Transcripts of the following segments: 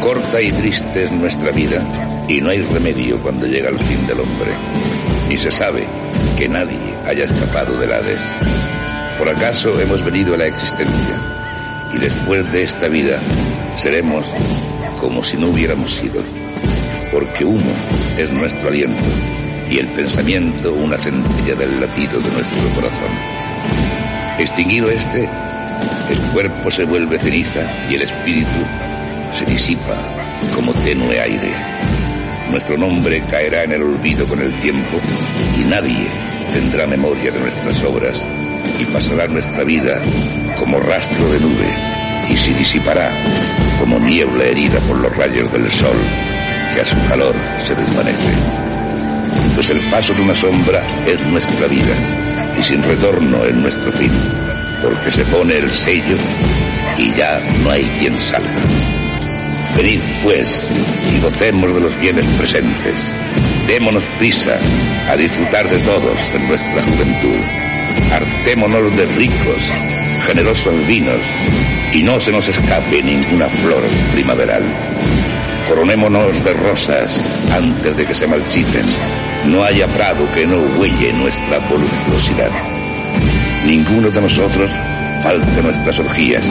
Corta y triste es nuestra vida y no hay remedio cuando llega el fin del hombre. Y se sabe que nadie haya escapado del Hades. Por acaso hemos venido a la existencia y después de esta vida seremos como si no hubiéramos sido. Porque uno es nuestro aliento y el pensamiento una centella del latido de nuestro corazón. Extinguido este, el cuerpo se vuelve ceniza y el espíritu se disipa como tenue aire. Nuestro nombre caerá en el olvido con el tiempo y nadie tendrá memoria de nuestras obras y pasará nuestra vida como rastro de nube y se disipará como niebla herida por los rayos del sol que a su calor se desvanece. Pues el paso de una sombra es nuestra vida y sin retorno es nuestro fin, porque se pone el sello y ya no hay quien salga. Venid, pues, y gocemos de los bienes presentes. Démonos prisa a disfrutar de todos en nuestra juventud. Hartémonos de ricos, generosos vinos y no se nos escape ninguna flor primaveral. Coronémonos de rosas antes de que se marchiten. No haya prado que no huelle nuestra voluptuosidad. Ninguno de nosotros falte nuestras orgías.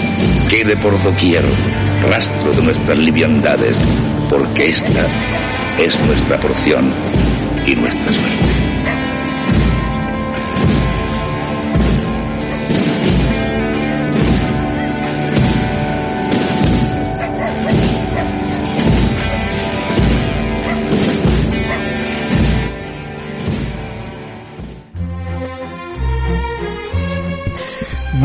Quede por doquier rastro de nuestras liviandades, porque esta es nuestra porción y nuestra suerte.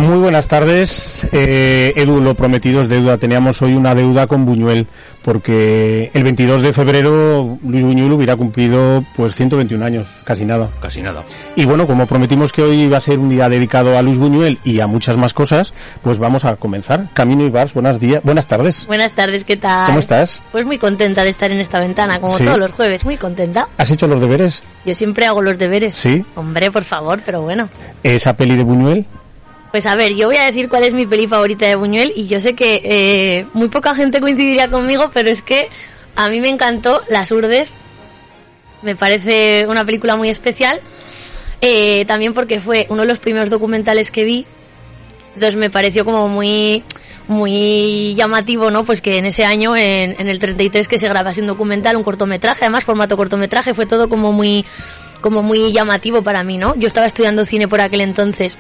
Muy buenas tardes. Eh, Edu, lo prometido es deuda. Teníamos hoy una deuda con Buñuel, porque el 22 de febrero Luis Buñuel hubiera cumplido pues 121 años, casi nada. Casi nada. Y bueno, como prometimos que hoy iba a ser un día dedicado a Luis Buñuel y a muchas más cosas, pues vamos a comenzar. Camino y Bars, buenos días, buenas tardes. Buenas tardes, ¿qué tal? ¿Cómo estás? Pues muy contenta de estar en esta ventana, como Sí. todos los jueves, muy contenta. ¿Has hecho los deberes? Yo siempre hago los deberes. Sí. Hombre, por favor, pero bueno. Esa peli de Buñuel. Pues a ver, yo voy a decir cuál es mi peli favorita de Buñuel y yo sé que eh, muy poca gente coincidiría conmigo, pero es que a mí me encantó Las Urdes. Me parece una película muy especial. eh, también porque fue uno de los primeros documentales que vi. Entonces me pareció como muy muy llamativo, ¿no? Pues que en ese año, en, en el 33, que se grabase un documental, un cortometraje, además formato cortometraje, fue todo como muy como muy llamativo para mí, ¿no? Yo estaba estudiando cine por aquel entonces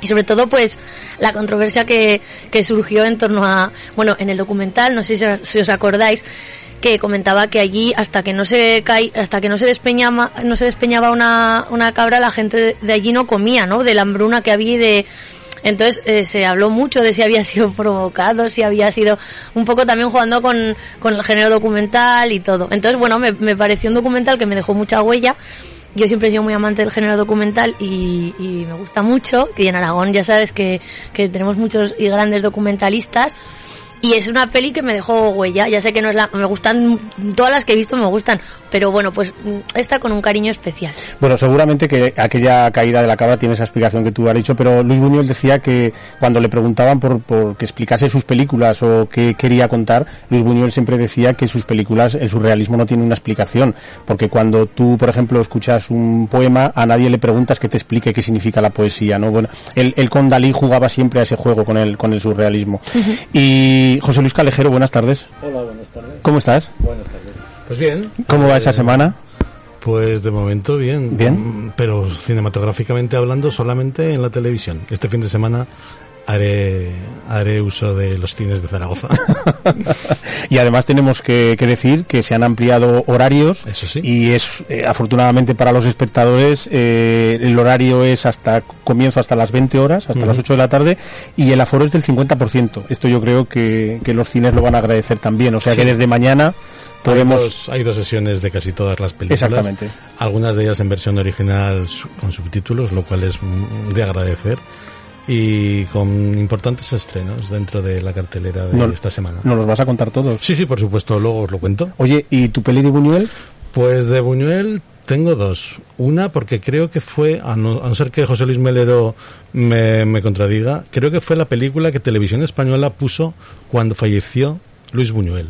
y sobre todo pues la controversia que, que surgió en torno a bueno en el documental no sé si, os- acordáis que comentaba que allí hasta que no se cae, hasta que no se despeñaba no se despeñaba una, una cabra la gente de allí no comía no de la hambruna que había y de entonces eh, se habló mucho de si había sido provocado, si había sido un poco también jugando con, con el género documental y todo. Entonces, bueno, me, me pareció un documental que me dejó mucha huella. Yo siempre he sido muy amante del género documental y, y me gusta mucho. Y en Aragón ya sabes que, que tenemos muchos y grandes documentalistas. Y es una peli que me dejó huella. Ya sé que no es la, me gustan, todas las que he visto me gustan. Pero bueno, pues mm, esta con un cariño especial. Bueno, seguramente que aquella caída de la cabra tiene esa explicación que tú has dicho, pero Luis Buñuel decía que cuando le preguntaban por, por que explicase sus películas o qué quería contar, Luis Buñuel siempre decía que sus películas, el surrealismo no tiene una explicación, porque cuando tú, por ejemplo, escuchas un poema, a nadie le preguntas que te explique qué significa la poesía, ¿no? Bueno, él, él con Dalí jugaba siempre a ese juego con el, con el surrealismo. Y José Luis Calejero, buenas tardes. Hola, buenas tardes. ¿Cómo estás? Buenas tardes. Pues bien. ¿Cómo va esa semana? Pues de momento bien. Bien. Mm, Pero cinematográficamente hablando solamente en la televisión. Este fin de semana haré, haré uso de los cines de Zaragoza. y además tenemos que, que decir que se han ampliado horarios Eso sí. y es eh, afortunadamente para los espectadores eh, el horario es hasta comienzo hasta las 20 horas hasta las 8 de la tarde y el aforo es del 50% esto yo creo que, que los cines lo van a agradecer también o sea Sí. que desde mañana podemos Hay dos, hay dos sesiones de casi todas las películas. Exactamente. Algunas de ellas en versión original con subtítulos, lo cual es de agradecer. Y con importantes estrenos dentro de la cartelera de No- esta semana. nos los vas a contar todos Sí, sí, por supuesto, luego os lo cuento. oye y tu peli de Buñuel Pues de Buñuel tengo dos. Una porque creo que fue, a no, a no ser que José Luis Melero me, me contradiga, creo que fue la película que Televisión Española puso cuando falleció Luis Buñuel.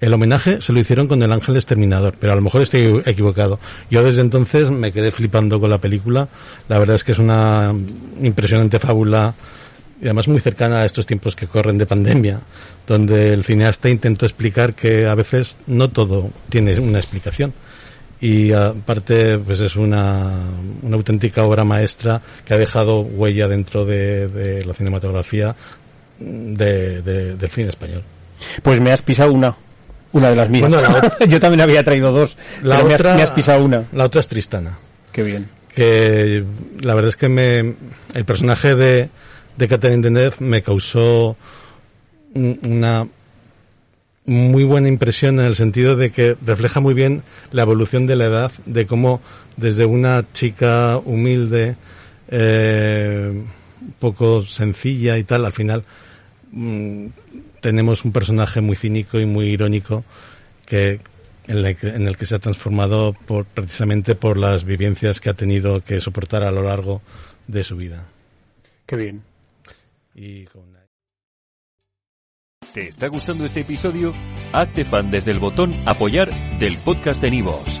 El homenaje se lo hicieron con El Ángel Exterminador, pero a lo mejor estoy equivocado. Yo desde entonces me quedé flipando con la película. La verdad es que es una impresionante fábula y además muy cercana a estos tiempos que corren de pandemia, donde el cineasta intentó explicar que a veces no todo tiene una explicación. Y aparte, pues es una, una auténtica obra maestra que ha dejado huella dentro de, la cinematografía de, del cine español. Pues me has pisado una. Una de las mías. Yo también había traído dos. La otra, me has, pisado una. La otra es Tristana. Qué bien. Que la verdad es que me, el personaje de, de Catherine Deneuve me causó una muy buena impresión en el sentido de que refleja muy bien la evolución de la edad, de cómo desde una chica humilde, eh, poco sencilla y tal, al final mm, tenemos un personaje muy cínico y muy irónico que en, el que se ha transformado por, precisamente por las vivencias que ha tenido que soportar a lo largo de su vida. Qué bien. Y con ¿Te está gustando este episodio? Hazte fan desde el botón Apoyar del podcast de Nivos.